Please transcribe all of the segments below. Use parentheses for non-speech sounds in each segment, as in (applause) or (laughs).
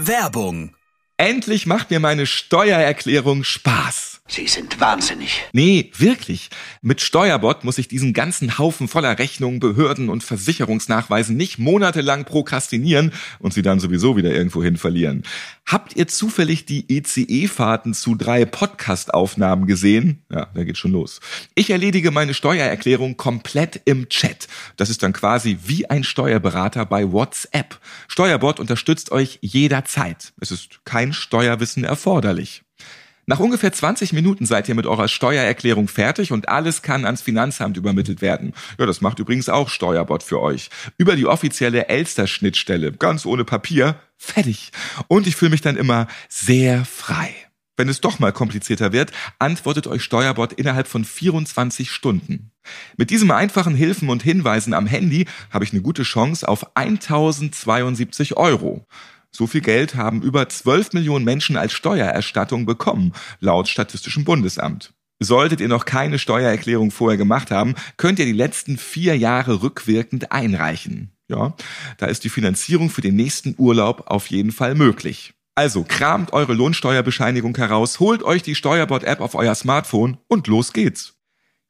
Werbung. Endlich macht mir meine Steuererklärung Spaß. Sie sind wahnsinnig. Nee, wirklich. Mit Steuerbot muss ich diesen ganzen Haufen voller Rechnungen, Behörden und Versicherungsnachweisen nicht monatelang prokrastinieren und sie dann sowieso wieder irgendwohin verlieren. Habt ihr zufällig die ECE-Fahrten zu drei Podcast-Aufnahmen gesehen? Ja, da geht schon los. Ich erledige meine Steuererklärung komplett im Chat. Das ist dann quasi wie ein Steuerberater bei WhatsApp. Steuerbot unterstützt euch jederzeit. Es ist kein Steuerwissen erforderlich. Nach ungefähr 20 Minuten seid ihr mit eurer Steuererklärung fertig und alles kann ans Finanzamt übermittelt werden. Ja, das macht übrigens auch Steuerbot für euch. Über die offizielle Elster-Schnittstelle, ganz ohne Papier, fertig. Und ich fühle mich dann immer sehr frei. Wenn es doch mal komplizierter wird, antwortet euch Steuerbot innerhalb von 24 Stunden. Mit diesem einfachen Hilfen und Hinweisen am Handy habe ich eine gute Chance auf 1072 Euro. So viel Geld haben über 12 Millionen Menschen als Steuererstattung bekommen, laut Statistischem Bundesamt. Solltet ihr noch keine Steuererklärung vorher gemacht haben, könnt ihr die letzten vier Jahre rückwirkend einreichen. Ja, da ist die Finanzierung für den nächsten Urlaub auf jeden Fall möglich. Also kramt eure Lohnsteuerbescheinigung heraus, holt euch die Steuerbot-App auf euer Smartphone und los geht's.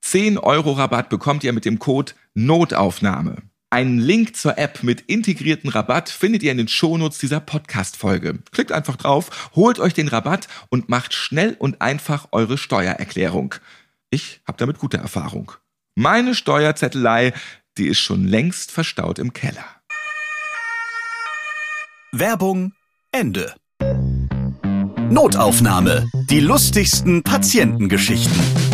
10 Euro Rabatt bekommt ihr mit dem Code Notaufnahme. Einen Link zur App mit integrierten Rabatt findet ihr in den Shownotes dieser Podcast-Folge. Klickt einfach drauf, holt euch den Rabatt und macht schnell und einfach eure Steuererklärung. Ich habe damit gute Erfahrung. Meine Steuerzettelei, die ist schon längst verstaut im Keller. Werbung Ende. Notaufnahme. Die lustigsten Patientengeschichten.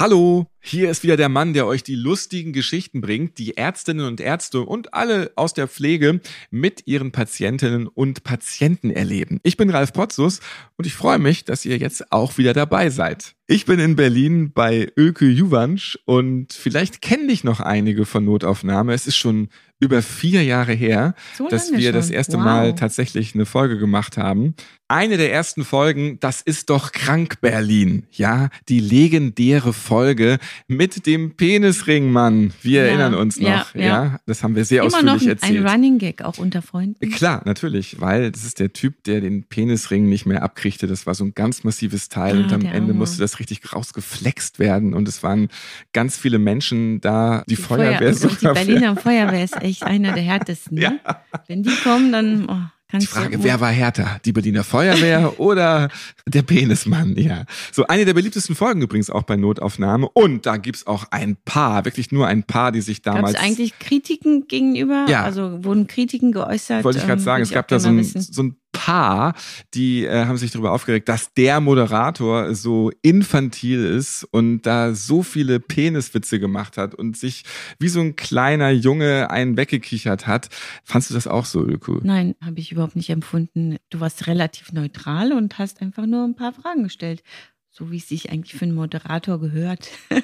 Hallo, hier ist wieder der Mann, der euch die lustigen Geschichten bringt, die Ärztinnen und Ärzte und alle aus der Pflege mit ihren Patientinnen und Patienten erleben. Ich bin Ralf Potzus und ich freue mich, dass ihr jetzt auch wieder dabei seid. Ich bin in Berlin bei Öke Juvansch und vielleicht kennen dich noch einige von Notaufnahme. Es ist schon über vier Jahre her, So dass wir das schon. erste Wow. Mal tatsächlich eine Folge gemacht haben. Eine der ersten Folgen, das ist doch krank Berlin. Ja, die legendäre Folge mit dem Penisringmann. Wir Ja, erinnern uns ja, noch. Ja, ja. das haben wir sehr Immer noch ausführlich ein, ein erzählt. Running Gag auch unter Freunden. Klar, natürlich, weil das ist der Typ, der den Penisring nicht mehr abkriegte. Das war so ein ganz massives Teil Ah, und am Ende Arme. musste das richtig rausgeflext werden und es waren ganz viele Menschen da, die, Feuerwehr Feuer, (laughs) die. Berliner Feuerwehr ist echt einer der härtesten. Ne? Wenn die kommen, dann oh, Die kannst Frage, du. wer war härter? Die Berliner Feuerwehr (laughs) oder der Penismann? Ja. So, eine der beliebtesten Folgen übrigens auch bei Notaufnahme. Und da gibt's auch ein paar, wirklich nur ein paar, die sich damals. es eigentlich Kritiken gegenüber? Ja. Also wurden Kritiken geäußert? wollte ich gerade Ähm, sagen, es gab da so ein, so ein paar, die äh, haben sich darüber aufgeregt, dass der Moderator so infantil ist und da so viele Peniswitze gemacht hat und sich wie so ein kleiner Junge einen weggekichert hat. Fandst du das auch so, Öko? Nein, habe ich überhaupt nicht empfunden. Du warst relativ neutral und hast einfach nur ein paar Fragen gestellt. So wie es sich eigentlich für einen Moderator gehört. (laughs)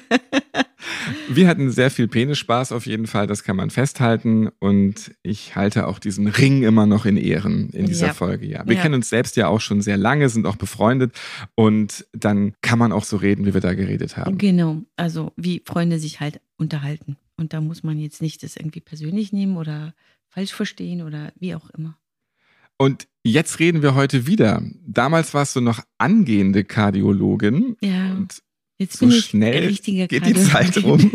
Wir hatten sehr viel Penisspaß auf jeden Fall, das kann man festhalten. Und ich halte auch diesen Ring immer noch in Ehren in dieser Ja. Folge. Ja, wir Ja. kennen uns selbst ja auch schon sehr lange, sind auch befreundet und dann kann man auch so reden, wie wir da geredet haben. Genau, also wie Freunde sich halt unterhalten. Und da muss man jetzt nicht das irgendwie persönlich nehmen oder falsch verstehen oder wie auch immer. Und jetzt reden wir heute wieder. Damals warst du noch angehende Kardiologin. Ja, Und jetzt so bin ich schnell geht die. Zeit um.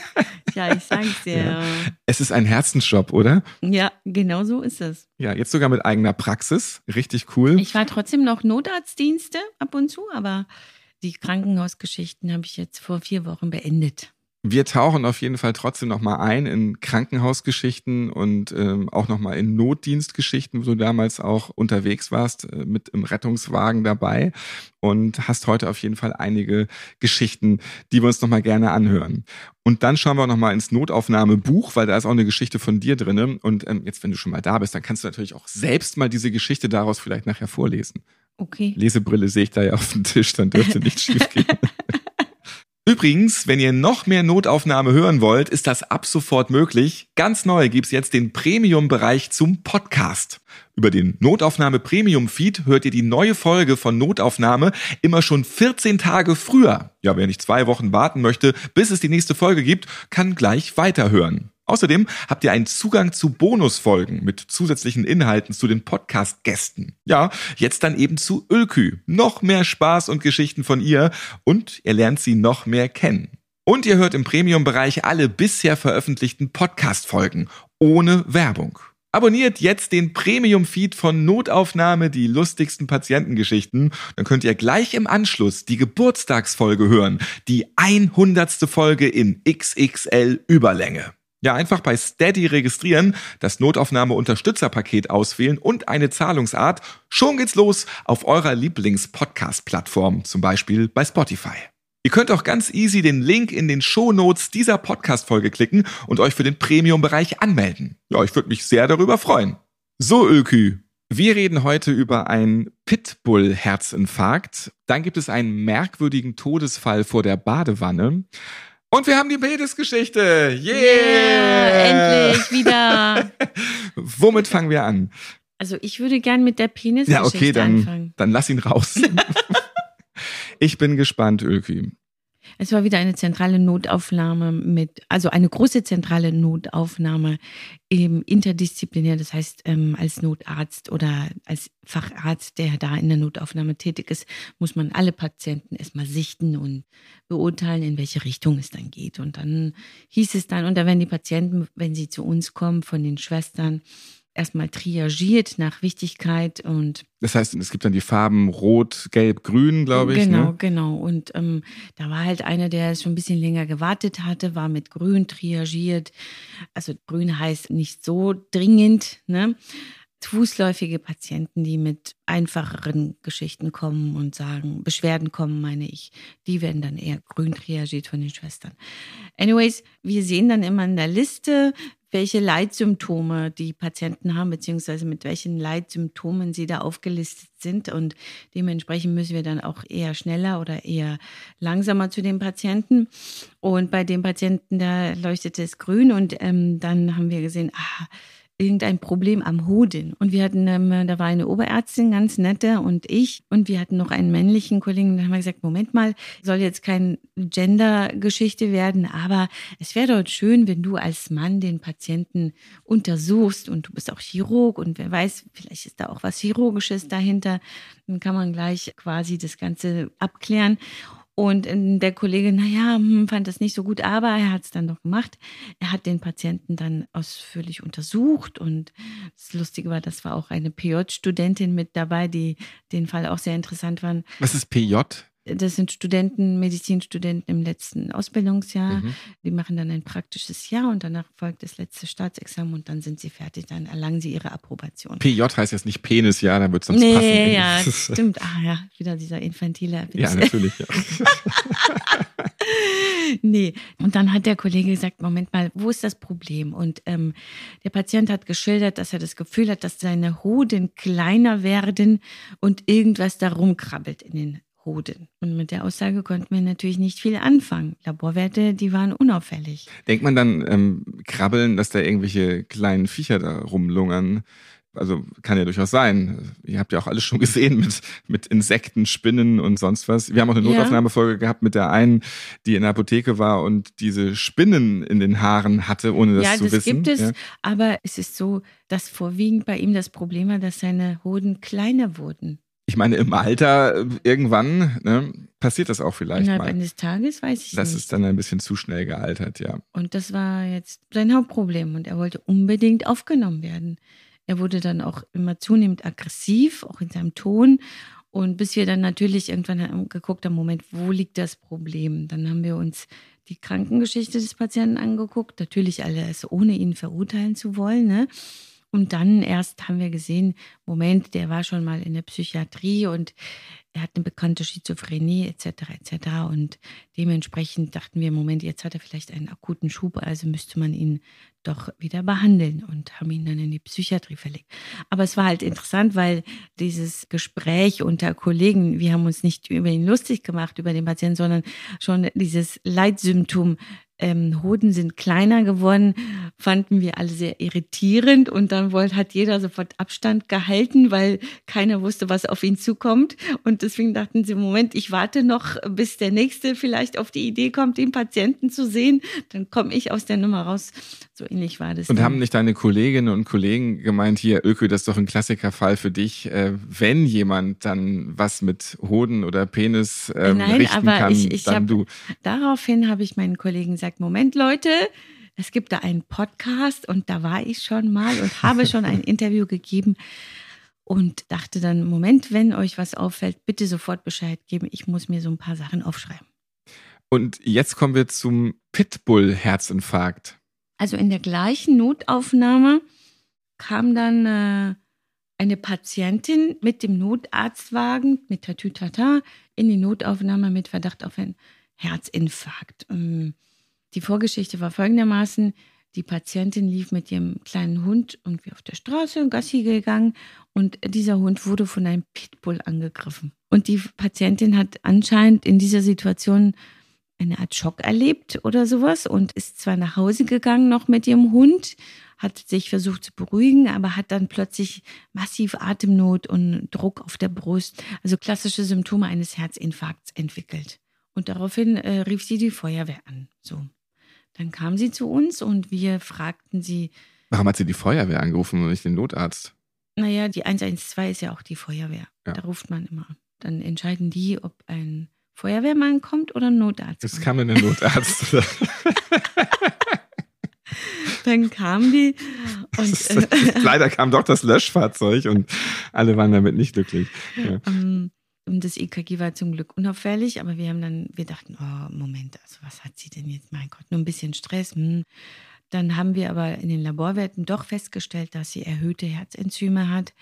(laughs) ja, ich sag's dir. Ja. es ist ein Herzensjob, oder? ja, genau so ist es. Ja, jetzt sogar mit eigener Praxis. Richtig cool. Ich war trotzdem noch Notarztdienste ab und zu, aber die Krankenhausgeschichten habe ich jetzt vor vier Wochen beendet. Wir tauchen auf jeden Fall trotzdem nochmal ein in Krankenhausgeschichten und ähm, auch nochmal in Notdienstgeschichten, wo du damals auch unterwegs warst, äh, mit im Rettungswagen dabei und hast heute auf jeden Fall einige Geschichten, die wir uns nochmal gerne anhören. Und dann schauen wir nochmal ins Notaufnahmebuch, weil da ist auch eine Geschichte von dir drin. Und ähm, jetzt, wenn du schon mal da bist, dann kannst du natürlich auch selbst mal diese Geschichte daraus vielleicht nachher vorlesen. Okay. Lesebrille sehe ich da ja auf dem Tisch, dann dürfte nichts schiefgehen. (laughs) Übrigens, wenn ihr noch mehr Notaufnahme hören wollt, ist das ab sofort möglich. Ganz neu gibt's jetzt den Premium-Bereich zum Podcast. Über den Notaufnahme Premium Feed hört ihr die neue Folge von Notaufnahme immer schon 14 Tage früher. Ja, wer nicht zwei Wochen warten möchte, bis es die nächste Folge gibt, kann gleich weiterhören. Außerdem habt ihr einen Zugang zu Bonusfolgen mit zusätzlichen Inhalten zu den Podcast-Gästen. Ja, jetzt dann eben zu Ölkü. Noch mehr Spaß und Geschichten von ihr und ihr lernt sie noch mehr kennen. Und ihr hört im Premium-Bereich alle bisher veröffentlichten Podcast-Folgen ohne Werbung. Abonniert jetzt den Premium-Feed von Notaufnahme, die lustigsten Patientengeschichten. Dann könnt ihr gleich im Anschluss die Geburtstagsfolge hören. Die 100. Folge in XXL Überlänge. Ja, einfach bei Steady registrieren, das Notaufnahme-Unterstützerpaket auswählen und eine Zahlungsart. Schon geht's los auf eurer Lieblings-Podcast-Plattform, zum Beispiel bei Spotify. Ihr könnt auch ganz easy den Link in den Show Notes dieser Podcast-Folge klicken und euch für den Premium-Bereich anmelden. Ja, ich würde mich sehr darüber freuen. So, Ökü. Wir reden heute über einen Pitbull-Herzinfarkt. Dann gibt es einen merkwürdigen Todesfall vor der Badewanne. Und wir haben die Penisgeschichte. Yeah! yeah! Endlich wieder. (laughs) Womit fangen wir an? Also ich würde gern mit der Penisgeschichte ja, okay, dann, anfangen. Dann lass ihn raus. (laughs) ich bin gespannt, Ölkü. Es war wieder eine zentrale Notaufnahme mit, also eine große zentrale Notaufnahme im interdisziplinär, das heißt ähm, als Notarzt oder als Facharzt, der da in der Notaufnahme tätig ist, muss man alle Patienten erstmal sichten und beurteilen, in welche Richtung es dann geht. Und dann hieß es dann, und da werden die Patienten, wenn sie zu uns kommen, von den Schwestern, erstmal triagiert nach Wichtigkeit und das heißt, es gibt dann die Farben Rot, Gelb, Grün, glaube ich. Genau, ne? genau. Und ähm, da war halt einer, der schon ein bisschen länger gewartet hatte, war mit Grün triagiert. Also Grün heißt nicht so dringend, ne? Fußläufige Patienten, die mit einfacheren Geschichten kommen und sagen, Beschwerden kommen, meine ich, die werden dann eher grün triagiert von den Schwestern. Anyways, wir sehen dann immer in der Liste, welche Leitsymptome die Patienten haben, beziehungsweise mit welchen Leitsymptomen sie da aufgelistet sind. Und dementsprechend müssen wir dann auch eher schneller oder eher langsamer zu den Patienten. Und bei dem Patienten, da leuchtete es grün und ähm, dann haben wir gesehen, ah, irgendein Problem am Hoden. Und wir hatten, ähm, da war eine Oberärztin, ganz nette, und ich. Und wir hatten noch einen männlichen Kollegen. Da haben wir gesagt, Moment mal, soll jetzt kein Gender-Geschichte werden, aber es wäre doch schön, wenn du als Mann den Patienten untersuchst und du bist auch Chirurg und wer weiß, vielleicht ist da auch was Chirurgisches dahinter. Dann kann man gleich quasi das Ganze abklären. Und der Kollege, naja, hm, fand das nicht so gut, aber er hat es dann doch gemacht. Er hat den Patienten dann ausführlich untersucht und das Lustige war, das war auch eine PJ-Studentin mit dabei, die den Fall auch sehr interessant fand. Was ist PJ? Das sind Studenten, Medizinstudenten im letzten Ausbildungsjahr. Mhm. Die machen dann ein praktisches Jahr und danach folgt das letzte Staatsexamen und dann sind sie fertig, dann erlangen sie ihre Approbation. PJ heißt jetzt nicht Penis, ja, dann wird es sonst nee, passen. Nee, ja, (laughs) stimmt. Ah ja, wieder dieser infantile Witz. Ja, natürlich. Ja. (laughs) nee, und dann hat der Kollege gesagt, Moment mal, wo ist das Problem? Und ähm, der Patient hat geschildert, dass er das Gefühl hat, dass seine Hoden kleiner werden und irgendwas darum krabbelt in den Hoden. Und mit der Aussage konnten wir natürlich nicht viel anfangen. Laborwerte, die waren unauffällig. Denkt man dann, ähm, krabbeln, dass da irgendwelche kleinen Viecher da rumlungern? Also kann ja durchaus sein. Ihr habt ja auch alles schon gesehen mit, mit Insekten, Spinnen und sonst was. Wir haben auch eine Notaufnahmefolge gehabt mit der einen, die in der Apotheke war und diese Spinnen in den Haaren hatte, ohne das ja, zu das wissen. Gibt es, ja, aber es ist so, dass vorwiegend bei ihm das Problem war, dass seine Hoden kleiner wurden ich meine, im Alter äh, irgendwann ne, passiert das auch vielleicht Innerhalb mal. eines Tages weiß ich das nicht. Das ist dann ein bisschen zu schnell gealtert, ja. Und das war jetzt sein Hauptproblem und er wollte unbedingt aufgenommen werden. Er wurde dann auch immer zunehmend aggressiv, auch in seinem Ton. Und bis wir dann natürlich irgendwann geguckt haben, Moment, wo liegt das Problem? Dann haben wir uns die Krankengeschichte des Patienten angeguckt. Natürlich alles, ohne ihn verurteilen zu wollen. Ne? Und dann erst haben wir gesehen, Moment, der war schon mal in der Psychiatrie und er hat eine bekannte Schizophrenie etc. etc. Und dementsprechend dachten wir, Moment, jetzt hat er vielleicht einen akuten Schub, also müsste man ihn doch wieder behandeln und haben ihn dann in die Psychiatrie verlegt. Aber es war halt interessant, weil dieses Gespräch unter Kollegen, wir haben uns nicht über ihn lustig gemacht, über den Patienten, sondern schon dieses Leitsymptom ähm, Hoden sind kleiner geworden, fanden wir alle sehr irritierend und dann wollte, hat jeder sofort Abstand gehalten, weil keiner wusste, was auf ihn zukommt. Und deswegen dachten sie, Moment, ich warte noch, bis der Nächste vielleicht auf die Idee kommt, den Patienten zu sehen. Dann komme ich aus der Nummer raus. So ähnlich war das. Und dann. haben nicht deine Kolleginnen und Kollegen gemeint, hier, Öko, das ist doch ein Klassikerfall für dich, äh, wenn jemand dann was mit Hoden oder Penis ähm, Nein, richten aber kann, ich, ich dann hab, du. Daraufhin habe ich meinen Kollegen gesagt, Moment, Leute, es gibt da einen Podcast und da war ich schon mal und habe schon ein (laughs) Interview gegeben und dachte dann, Moment, wenn euch was auffällt, bitte sofort Bescheid geben. Ich muss mir so ein paar Sachen aufschreiben. Und jetzt kommen wir zum Pitbull-Herzinfarkt. Also in der gleichen Notaufnahme kam dann äh, eine Patientin mit dem Notarztwagen, mit Tatütata, in die Notaufnahme mit Verdacht auf einen Herzinfarkt. Ähm, die Vorgeschichte war folgendermaßen, die Patientin lief mit ihrem kleinen Hund irgendwie auf der Straße, Gassi gegangen und dieser Hund wurde von einem Pitbull angegriffen. Und die Patientin hat anscheinend in dieser Situation eine Art Schock erlebt oder sowas und ist zwar nach Hause gegangen noch mit ihrem Hund, hat sich versucht zu beruhigen, aber hat dann plötzlich massiv Atemnot und Druck auf der Brust, also klassische Symptome eines Herzinfarkts entwickelt. Und daraufhin äh, rief sie die Feuerwehr an. So. Dann kam sie zu uns und wir fragten sie. Warum hat sie die Feuerwehr angerufen und nicht den Notarzt? Naja, die 112 ist ja auch die Feuerwehr. Ja. Da ruft man immer. Dann entscheiden die, ob ein Feuerwehrmann kommt oder ein Notarzt. Es kam der Notarzt. (laughs) dann kam die und äh, (laughs) leider kam doch das Löschfahrzeug und alle waren damit nicht glücklich. Ja. (laughs) Um, und das EKG war zum Glück unauffällig, aber wir haben dann, wir dachten, oh, Moment, also was hat sie denn jetzt? Mein Gott, nur ein bisschen Stress. Hm. Dann haben wir aber in den Laborwerten doch festgestellt, dass sie erhöhte Herzenzyme hat.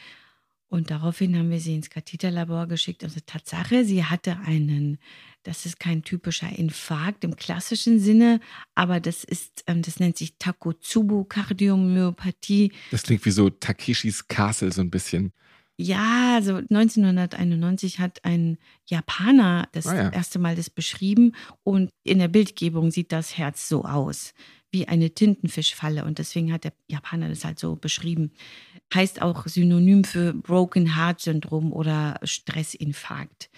Und daraufhin haben wir sie ins Katheterlabor geschickt. Also Tatsache, sie hatte einen, das ist kein typischer Infarkt im klassischen Sinne, aber das ist, ähm, das nennt sich Takotsubo-Kardiomyopathie. Das klingt wie so Takeshis Castle so ein bisschen. Ja, also 1991 hat ein Japaner das ah, ja. erste Mal das beschrieben und in der Bildgebung sieht das Herz so aus, wie eine Tintenfischfalle und deswegen hat der Japaner das halt so beschrieben. Heißt auch Synonym für Broken Heart Syndrom oder Stressinfarkt.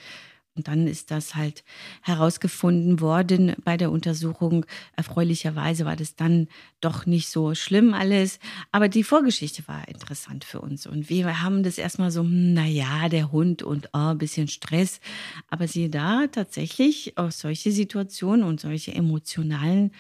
Und dann ist das halt herausgefunden worden bei der Untersuchung. Erfreulicherweise war das dann doch nicht so schlimm alles. Aber die Vorgeschichte war interessant für uns. Und wir haben das erstmal so, hm, na ja, der Hund und oh, ein bisschen Stress. Aber siehe da, tatsächlich auch solche Situationen und solche emotionalen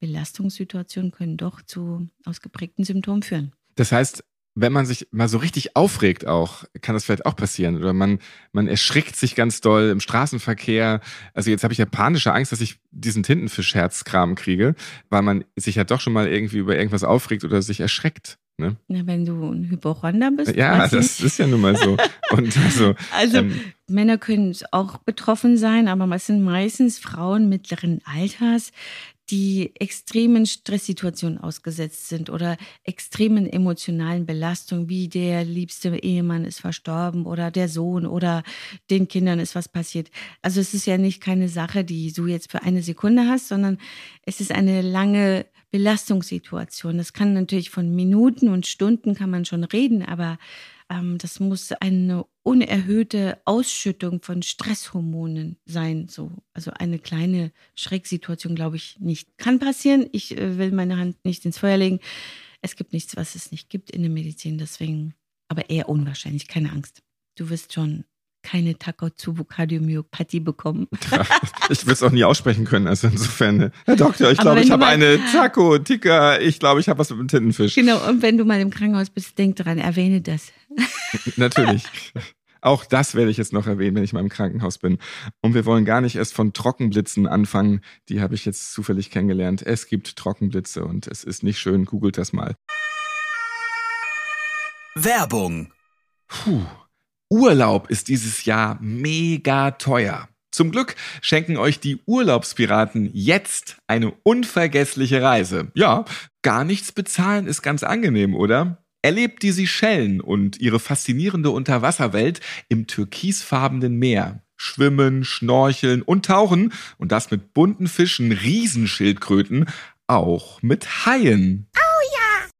Belastungssituationen können doch zu ausgeprägten Symptomen führen. Das heißt, wenn man sich mal so richtig aufregt auch, kann das vielleicht auch passieren. Oder man, man erschrickt sich ganz doll im Straßenverkehr. Also jetzt habe ich ja panische Angst, dass ich diesen Tintenfischherzkram kriege, weil man sich ja doch schon mal irgendwie über irgendwas aufregt oder sich erschreckt. Ne? Na, wenn du ein Hypochonder bist. Ja, das ist ja nun mal so. Und (laughs) also, also ähm, Männer können auch betroffen sein, aber es sind meistens Frauen mittleren Alters, die extremen Stresssituationen ausgesetzt sind oder extremen emotionalen Belastungen, wie der liebste Ehemann ist verstorben oder der Sohn oder den Kindern ist was passiert. Also es ist ja nicht keine Sache, die du jetzt für eine Sekunde hast, sondern es ist eine lange Belastungssituation. Das kann natürlich von Minuten und Stunden kann man schon reden, aber ähm, das muss eine unerhöhte Ausschüttung von Stresshormonen sein. So. Also eine kleine Schrecksituation, glaube ich, nicht. Kann passieren. Ich äh, will meine Hand nicht ins Feuer legen. Es gibt nichts, was es nicht gibt in der Medizin, deswegen, aber eher unwahrscheinlich, keine Angst. Du wirst schon keine Takotsubo-Kardiomyopathie bekommen. (laughs) ich würde es auch nie aussprechen können. Also insofern, äh, Herr Doktor, ich glaube, ich habe eine Taco-Tika. Ich glaube, ich habe was mit dem Tintenfisch. Genau, und wenn du mal im Krankenhaus bist, denk dran, erwähne das. (laughs) Natürlich. Auch das werde ich jetzt noch erwähnen, wenn ich mal im Krankenhaus bin. Und wir wollen gar nicht erst von Trockenblitzen anfangen. Die habe ich jetzt zufällig kennengelernt. Es gibt Trockenblitze und es ist nicht schön. Googelt das mal. Werbung. Puh. Urlaub ist dieses Jahr mega teuer. Zum Glück schenken euch die Urlaubspiraten jetzt eine unvergessliche Reise. Ja, gar nichts bezahlen ist ganz angenehm, oder? Erlebt die Seychellen und ihre faszinierende Unterwasserwelt im türkisfarbenen Meer. Schwimmen, schnorcheln und tauchen und das mit bunten Fischen, Riesenschildkröten, auch mit Haien.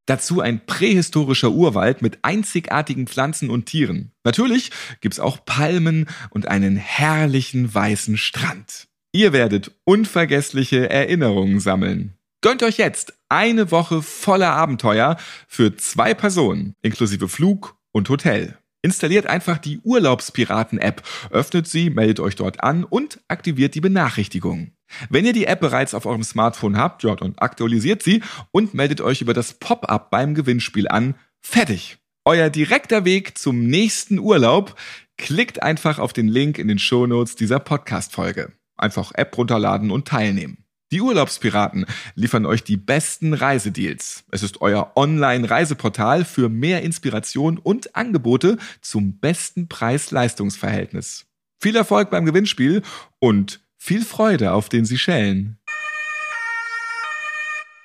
Dazu ein prähistorischer Urwald mit einzigartigen Pflanzen und Tieren. Natürlich gibt's auch Palmen und einen herrlichen weißen Strand. Ihr werdet unvergessliche Erinnerungen sammeln. Gönnt euch jetzt eine Woche voller Abenteuer für zwei Personen, inklusive Flug und Hotel. Installiert einfach die Urlaubspiraten-App, öffnet sie, meldet euch dort an und aktiviert die Benachrichtigungen. Wenn ihr die App bereits auf eurem Smartphone habt, ja, dann aktualisiert sie und meldet euch über das Pop-up beim Gewinnspiel an. Fertig. Euer direkter Weg zum nächsten Urlaub. Klickt einfach auf den Link in den Shownotes dieser Podcast-Folge. Einfach App runterladen und teilnehmen. Die Urlaubspiraten liefern euch die besten Reisedeals. Es ist euer Online-Reiseportal für mehr Inspiration und Angebote zum besten Preis-Leistungs-Verhältnis. Viel Erfolg beim Gewinnspiel und viel Freude auf den Seychellen.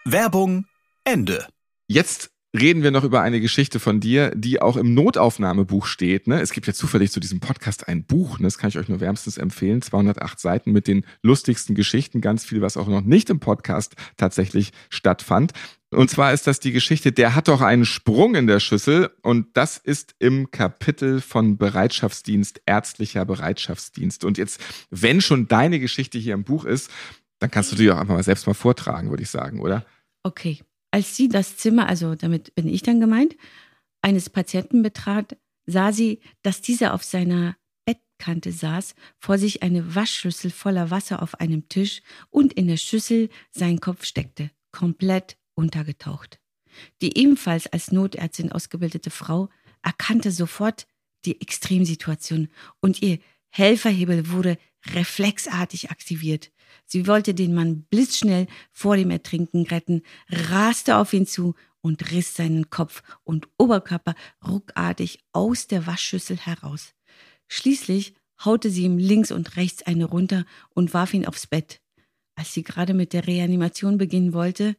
Werbung Ende. Jetzt reden wir noch über eine Geschichte von dir, die auch im Notaufnahmebuch steht. Ne? Es gibt ja zufällig zu diesem Podcast ein Buch, ne? das kann ich euch nur wärmstens empfehlen. 208 Seiten mit den lustigsten Geschichten, ganz viel, was auch noch nicht im Podcast tatsächlich stattfand. Und zwar ist das die Geschichte, der hat doch einen Sprung in der Schüssel und das ist im Kapitel von Bereitschaftsdienst, ärztlicher Bereitschaftsdienst. Und jetzt, wenn schon deine Geschichte hier im Buch ist, dann kannst du die auch einfach mal selbst mal vortragen, würde ich sagen, oder? Okay. Als sie das Zimmer, also damit bin ich dann gemeint, eines Patienten betrat, sah sie, dass dieser auf seiner Bettkante saß, vor sich eine Waschschüssel voller Wasser auf einem Tisch und in der Schüssel sein Kopf steckte, komplett untergetaucht. Die ebenfalls als Notärztin ausgebildete Frau erkannte sofort die Extremsituation und ihr Helferhebel wurde reflexartig aktiviert. Sie wollte den Mann blitzschnell vor dem Ertrinken retten, raste auf ihn zu und riss seinen Kopf und Oberkörper ruckartig aus der Waschschüssel heraus. Schließlich haute sie ihm links und rechts eine runter und warf ihn aufs Bett. Als sie gerade mit der Reanimation beginnen wollte,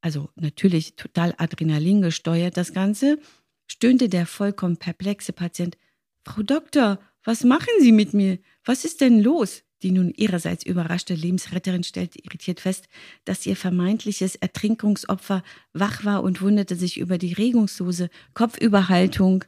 also natürlich total Adrenalin gesteuert das Ganze, stöhnte der vollkommen perplexe Patient, Frau Doktor, was machen Sie mit mir? Was ist denn los? Die nun ihrerseits überraschte Lebensretterin stellte irritiert fest, dass ihr vermeintliches Ertrinkungsopfer wach war und wunderte sich über die regungslose Kopfüberhaltung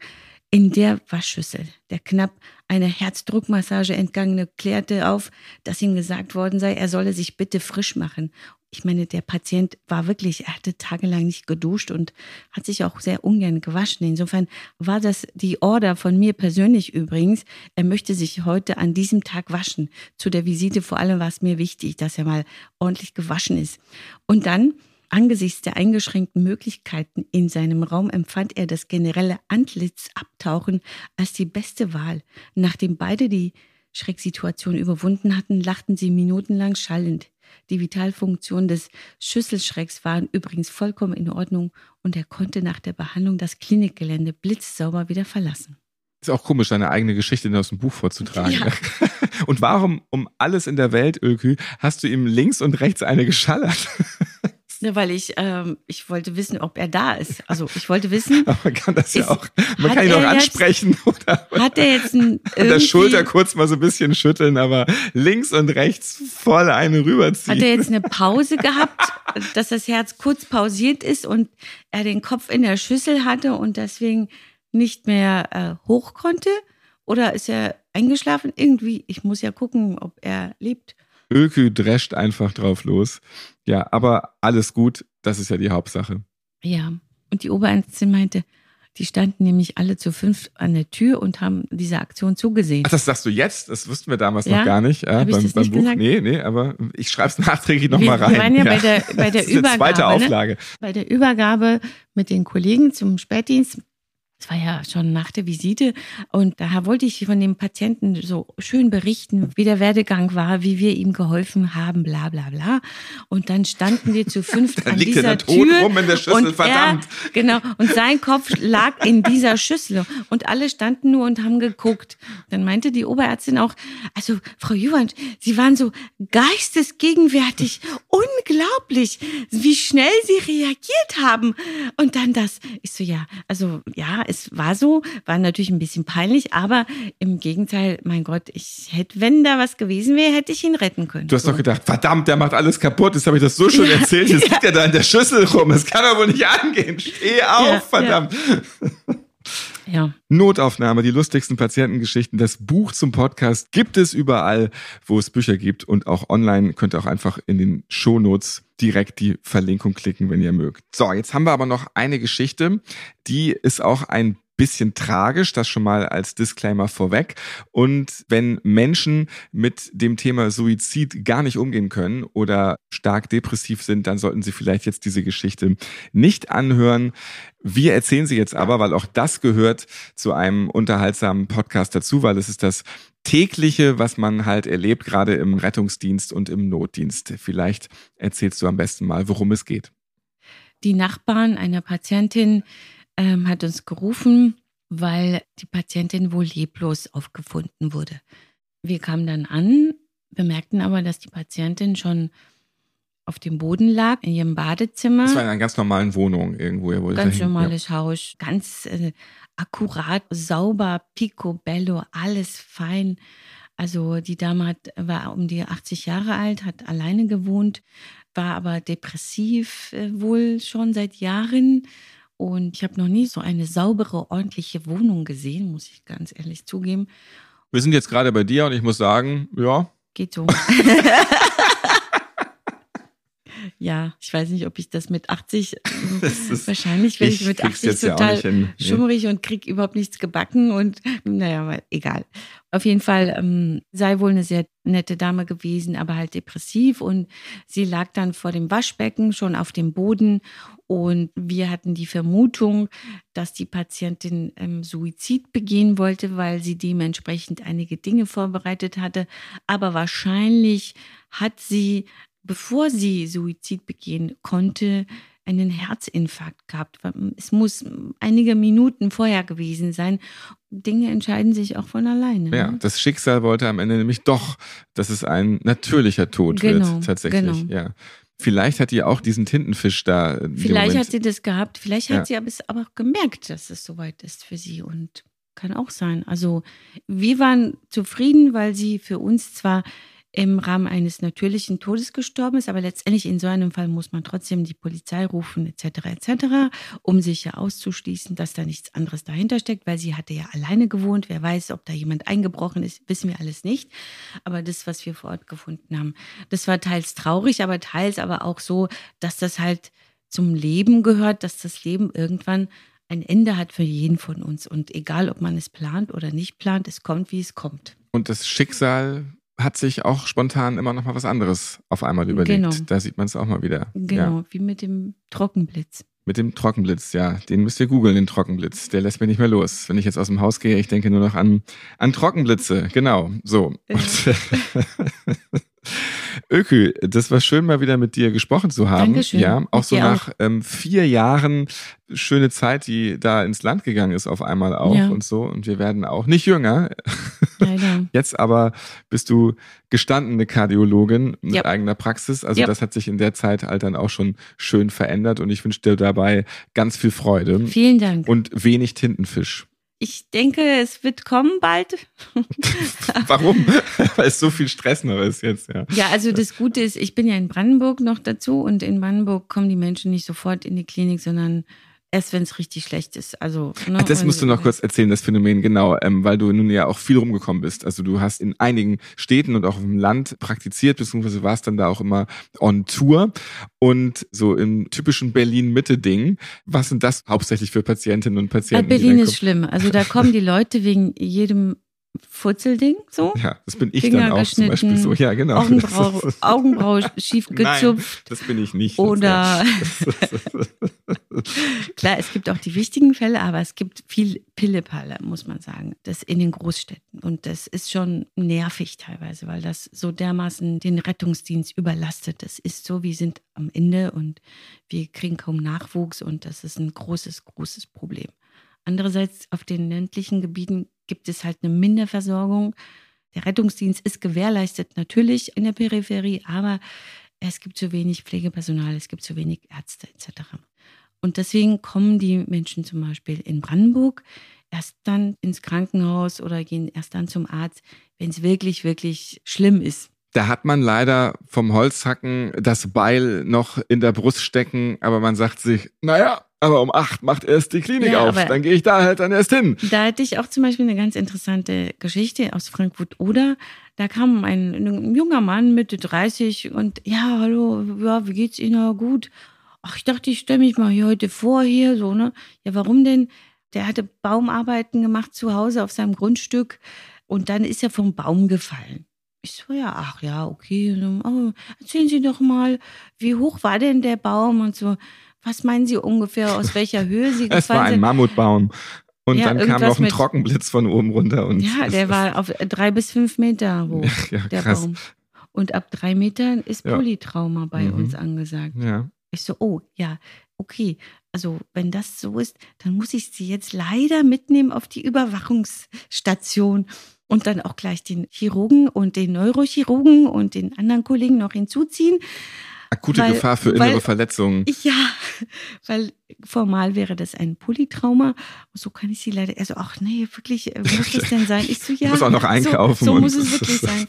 in der Waschschüssel. Der knapp einer Herzdruckmassage entgangene klärte auf, dass ihm gesagt worden sei, er solle sich bitte frisch machen ich meine, der Patient war wirklich, er hatte tagelang nicht geduscht und hat sich auch sehr ungern gewaschen. Insofern war das die Order von mir persönlich übrigens. Er möchte sich heute an diesem Tag waschen. Zu der Visite vor allem war es mir wichtig, dass er mal ordentlich gewaschen ist. Und dann, angesichts der eingeschränkten Möglichkeiten in seinem Raum, empfand er das generelle Antlitzabtauchen als die beste Wahl. Nachdem beide die Schrecksituation überwunden hatten, lachten sie minutenlang schallend. Die Vitalfunktionen des Schüsselschrecks waren übrigens vollkommen in Ordnung und er konnte nach der Behandlung das Klinikgelände blitzsauber wieder verlassen. Ist auch komisch, deine eigene Geschichte aus dem Buch vorzutragen. Ja. (laughs) Und warum um alles in der Welt, Ölkü, hast du ihm links und rechts eine geschallert? Ja, weil ich, ähm, ich wollte wissen, ob er da ist. Also ich wollte wissen. (laughs) Aber man kann das ja Ist- auch, man kann ihn auch er jetzt- ansprechen (laughs) oder Hat er jetzt ein (laughs) an der Schulter kurz mal so ein bisschen schütteln, aber links und rechts voll eine rüberziehen. Hat er jetzt eine Pause gehabt, dass das Herz kurz pausiert ist und er den Kopf in der Schüssel hatte und deswegen nicht mehr äh, hoch konnte? Oder ist er eingeschlafen? Irgendwie, ich muss ja gucken, ob er lebt. Ölkü drescht einfach drauf los. Ja, aber alles gut, das ist ja die Hauptsache. Ja, und die Oberärztin meinte, die standen nämlich alle zu fünf an der Tür und haben dieser Aktion zugesehen. Ach, das sagst du jetzt? Das wussten wir damals Ja? noch gar nicht. Ja, Hab ich beim, das beim nicht Buch. gesagt? Nee, nee, aber ich schreibe es (laughs) nachträglich Wir- nochmal wir rein. waren ja bei der- bei der das ist eine zweite Übergabe, ne? Auflage. Bei der Übergabe mit den Kollegen zum Spätdienst es war ja schon nach der Visite und da wollte ich von dem Patienten so schön berichten, wie der Werdegang war, wie wir ihm geholfen haben, bla bla bla. Und dann standen wir zu (laughs) fünft an liegt dieser er Tür rum in der Schüssel, und verdammt. Er, genau, und sein Kopf lag in dieser Schüssel und alle standen nur und haben geguckt. Dann meinte die Oberärztin auch, also Frau Juwand, Sie waren so geistesgegenwärtig, unglaublich, wie schnell Sie reagiert haben. Und dann das, ich so, ja, also ja, es war so, war natürlich ein bisschen peinlich, aber im Gegenteil, mein Gott, ich hätte, wenn da was gewesen wäre, hätte ich ihn retten können. Du hast So. doch gedacht, verdammt, der macht alles kaputt. Jetzt habe ich das so schon Ja, erzählt. Jetzt ja. liegt er da in der Schüssel rum. Das kann doch wohl nicht angehen. Steh auf, Ja, verdammt. Ja. Notaufnahme, die lustigsten Patientengeschichten. Das Buch zum Podcast gibt es überall, wo es Bücher gibt und auch online. Könnt ihr auch einfach in den Shownotes direkt die Verlinkung klicken, wenn ihr mögt. So, jetzt haben wir aber noch eine Geschichte, die ist auch ein bisschen tragisch, das schon mal als Disclaimer vorweg. Und wenn Menschen mit dem Thema Suizid gar nicht umgehen können oder stark depressiv sind, dann sollten sie vielleicht jetzt diese Geschichte nicht anhören. Wir erzählen sie jetzt aber, weil auch das gehört zu einem unterhaltsamen Podcast dazu, weil es ist das tägliche, was man halt erlebt, gerade im Rettungsdienst und im Notdienst. Vielleicht erzählst du am besten mal, worum es geht. Die Nachbarn einer Patientin ähm, hat uns gerufen, weil die Patientin wohl leblos aufgefunden wurde. Wir kamen dann an, bemerkten aber, dass die Patientin schon auf dem Boden lag, in ihrem Badezimmer. Das war in einer ganz normalen Wohnung irgendwo. Ihr wolltet Ganz normales Haus, ganz äh, akkurat, sauber, picobello, alles fein. Also die Dame hat, war um die 80 Jahre alt, hat alleine gewohnt, war aber depressiv äh, wohl schon seit Jahren. Und ich habe noch nie so eine saubere, ordentliche Wohnung gesehen, muss ich ganz ehrlich zugeben. Wir sind jetzt gerade bei dir und ich muss sagen, ja, Geht so. (laughs) ja, ich weiß nicht, ob ich das mit 80, (laughs) Das ist- wahrscheinlich werde ich, ich mit krieg's 80 jetzt ja auch total nicht hin. Nee. schummrig und krieg überhaupt nichts gebacken und naja, egal. Auf jeden Fall ähm, sei wohl eine sehr nette Dame gewesen, aber halt depressiv und sie lag dann vor dem Waschbecken schon auf dem Boden und wir hatten die Vermutung, dass die Patientin ähm, Suizid begehen wollte, weil sie dementsprechend einige Dinge vorbereitet hatte, aber wahrscheinlich hat sie, bevor sie Suizid begehen konnte, einen Herzinfarkt gehabt. Es muss einige Minuten vorher gewesen sein. Dinge entscheiden sich auch von alleine. Ja, ne? das Schicksal wollte am Ende nämlich doch, dass es ein natürlicher Tod Genau, wird, tatsächlich. genau. Ja. Vielleicht hat die auch diesen Tintenfisch da. dem Vielleicht hat sie das gehabt, vielleicht hat Ja. sie aber es aber auch gemerkt, dass es soweit ist für sie und kann auch sein. Also wir waren zufrieden, weil sie für uns zwar im Rahmen eines natürlichen Todes gestorben ist, aber letztendlich in so einem Fall muss man trotzdem die Polizei rufen etc. etc., um sicher auszuschließen, dass da nichts anderes dahinter steckt, weil sie hatte ja alleine gewohnt. Wer weiß, ob da jemand eingebrochen ist, wissen wir alles nicht. Aber das, was wir vor Ort gefunden haben, das war teils traurig, aber teils aber auch so, dass das halt zum Leben gehört, dass das Leben irgendwann ein Ende hat für jeden von uns. Und egal, ob man es plant oder nicht plant, es kommt, wie es kommt. Und das Schicksal hat sich auch spontan immer noch mal was anderes auf einmal überlegt. Genau. Da sieht man es auch mal wieder. Genau, Ja. wie mit dem Trockenblitz. Mit dem Trockenblitz, ja. Den müsst ihr googeln, den Trockenblitz. Der lässt mich nicht mehr los. Wenn ich jetzt aus dem Haus gehe, ich denke nur noch an, an Trockenblitze. Genau, so. Und (laughs) (laughs) Ökü, das war schön, mal wieder mit dir gesprochen zu haben. Dankeschön. Ja, auch Mit so nach ähm, vier Jahren schöne Zeit, die da ins Land gegangen ist auf einmal auch Ja. und so. Und wir werden auch nicht jünger. Leider. (laughs) Jetzt aber bist du gestandene Kardiologin mit Ja. eigener Praxis. Also Ja. das hat sich in der Zeit halt dann auch schon schön verändert und ich wünsche dir dabei ganz viel Freude Vielen Dank. und wenig Tintenfisch. Ich denke, es wird kommen bald. (laughs) Warum? (laughs) Weil es so viel Stress noch ist jetzt, ja. Ja, also das Gute ist, ich bin ja in Brandenburg noch dazu und in Brandenburg kommen die Menschen nicht sofort in die Klinik, sondern erst, wenn es richtig schlecht ist. Also ne, Das musst du noch kurz erzählen, das Phänomen, genau, ähm, weil du nun ja auch viel rumgekommen bist. Also du hast in einigen Städten und auch im Land praktiziert, beziehungsweise warst dann da auch immer on Tour. Und so im typischen Berlin-Mitte-Ding, was sind das hauptsächlich für Patientinnen und Patienten? die Berlin ist schlimm. Also da kommen die Leute wegen jedem Furzelding, so. Ja, das bin ich Finger dann auch zum Beispiel so. Ja, genau. Augenbraue, Augenbraue (laughs) schief Nein, gezupft. das bin ich nicht. Oder (laughs) (laughs) klar, es gibt auch die wichtigen Fälle, aber es gibt viel Pillepalle, muss man sagen, das in den Großstädten. Und das ist schon nervig teilweise, weil das so dermaßen den Rettungsdienst überlastet. Das ist so, wir sind am Ende und wir kriegen kaum Nachwuchs und das ist ein großes, großes Problem. Andererseits auf den ländlichen Gebieten gibt es halt eine Minderversorgung. Der Rettungsdienst ist gewährleistet natürlich in der Peripherie, aber es gibt zu wenig Pflegepersonal, es gibt zu wenig Ärzte etc. Und deswegen kommen die Menschen zum Beispiel in Brandenburg erst dann ins Krankenhaus oder gehen erst dann zum Arzt, wenn es wirklich, wirklich schlimm ist. Da hat man leider vom Holzhacken das Beil noch in der Brust stecken, aber man sagt sich, naja, aber um acht macht erst die Klinik Ja, auf, dann gehe ich da halt dann erst hin. Da hätte ich auch zum Beispiel eine ganz interessante Geschichte aus Frankfurt oder. Da kam ein, ein junger Mann Mitte 30 und ja, hallo, ja, wie geht's Ihnen? Ja, gut. Ach, ich dachte, ich stelle mich mal hier heute vor hier, so, ne? Ja, warum denn? Der hatte Baumarbeiten gemacht zu Hause auf seinem Grundstück und dann ist er vom Baum gefallen. Ich so, ja, ach ja, okay. Oh, erzählen Sie doch mal, wie hoch war denn der Baum und so. Was meinen Sie ungefähr, aus welcher Höhe Sie gefallen (laughs) Es war ein sind? Mammutbaum. Und Ja, dann kam noch ein Trockenblitz von oben runter. Und Ja, der war auf drei bis fünf Meter hoch, (laughs) ja, der krass. Baum. Und ab drei Metern ist Ja. Polytrauma bei Mhm. uns angesagt. Ja. Ich so, oh, ja, okay. Also, wenn das so ist, dann muss ich sie jetzt leider mitnehmen auf die Überwachungsstation und dann auch gleich den Chirurgen und den Neurochirurgen und den anderen Kollegen noch hinzuziehen. Akute Weil- Gefahr für innere weil- Verletzungen. Ja, (laughs) weil formal wäre das ein Polytrauma. So kann ich sie leider, also ach nee, wirklich, äh, muss (laughs) das denn sein? Ich so, ja. muss auch noch einkaufen So, so muss es wirklich sein.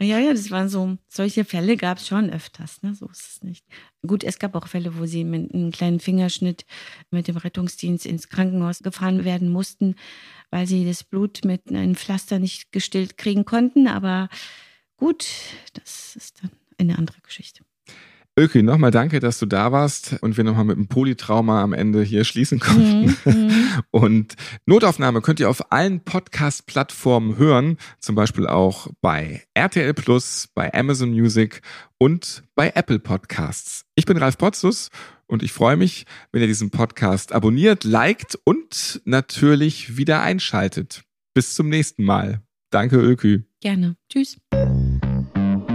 Ja, ja, das waren so, solche Fälle gab es schon öfters, ne? So ist es nicht. Gut, es gab auch Fälle, wo sie mit einem kleinen Fingerschnitt mit dem Rettungsdienst ins Krankenhaus gefahren werden mussten, weil sie das Blut mit einem Pflaster nicht gestillt kriegen konnten. Aber gut, das ist dann eine andere Geschichte. Öki, nochmal danke, dass du da warst und wir nochmal mit dem Polytrauma am Ende hier schließen konnten. Mhm, mhm. (laughs) Und Notaufnahme könnt ihr auf allen Podcast-Plattformen hören, zum Beispiel auch bei RTL Plus, bei Amazon Music und bei Apple Podcasts. Ich bin Ralf Potzus und ich freue mich, wenn ihr diesen Podcast abonniert, liked und natürlich wieder einschaltet. Bis zum nächsten Mal. Danke, Ökü. Gerne. Tschüss.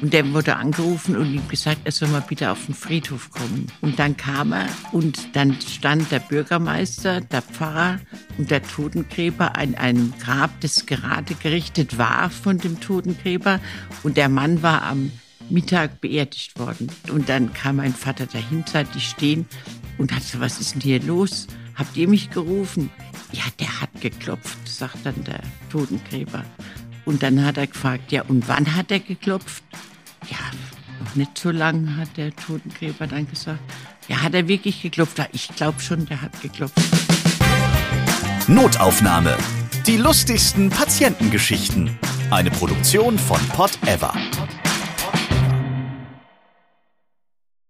und der wurde angerufen und ihm gesagt, er soll mal bitte auf den Friedhof kommen. Und dann kam er und dann stand der Bürgermeister, der Pfarrer und der Totengräber an einem Grab, das gerade gerichtet war von dem Totengräber und der Mann war am Mittag beerdigt worden. Und dann kam mein Vater dahinter, die stehen und hat so, was ist denn hier los? Habt ihr mich gerufen? Ja, der hat geklopft, sagt dann der Totengräber. Und dann hat er gefragt, ja, und wann hat er geklopft? Ja, noch nicht so lang, hat der Totengräber dann gesagt. Ja, hat er wirklich geklopft? Ich glaube schon, der hat geklopft. Notaufnahme. Die lustigsten Patientengeschichten. Eine Produktion von Pod Ever.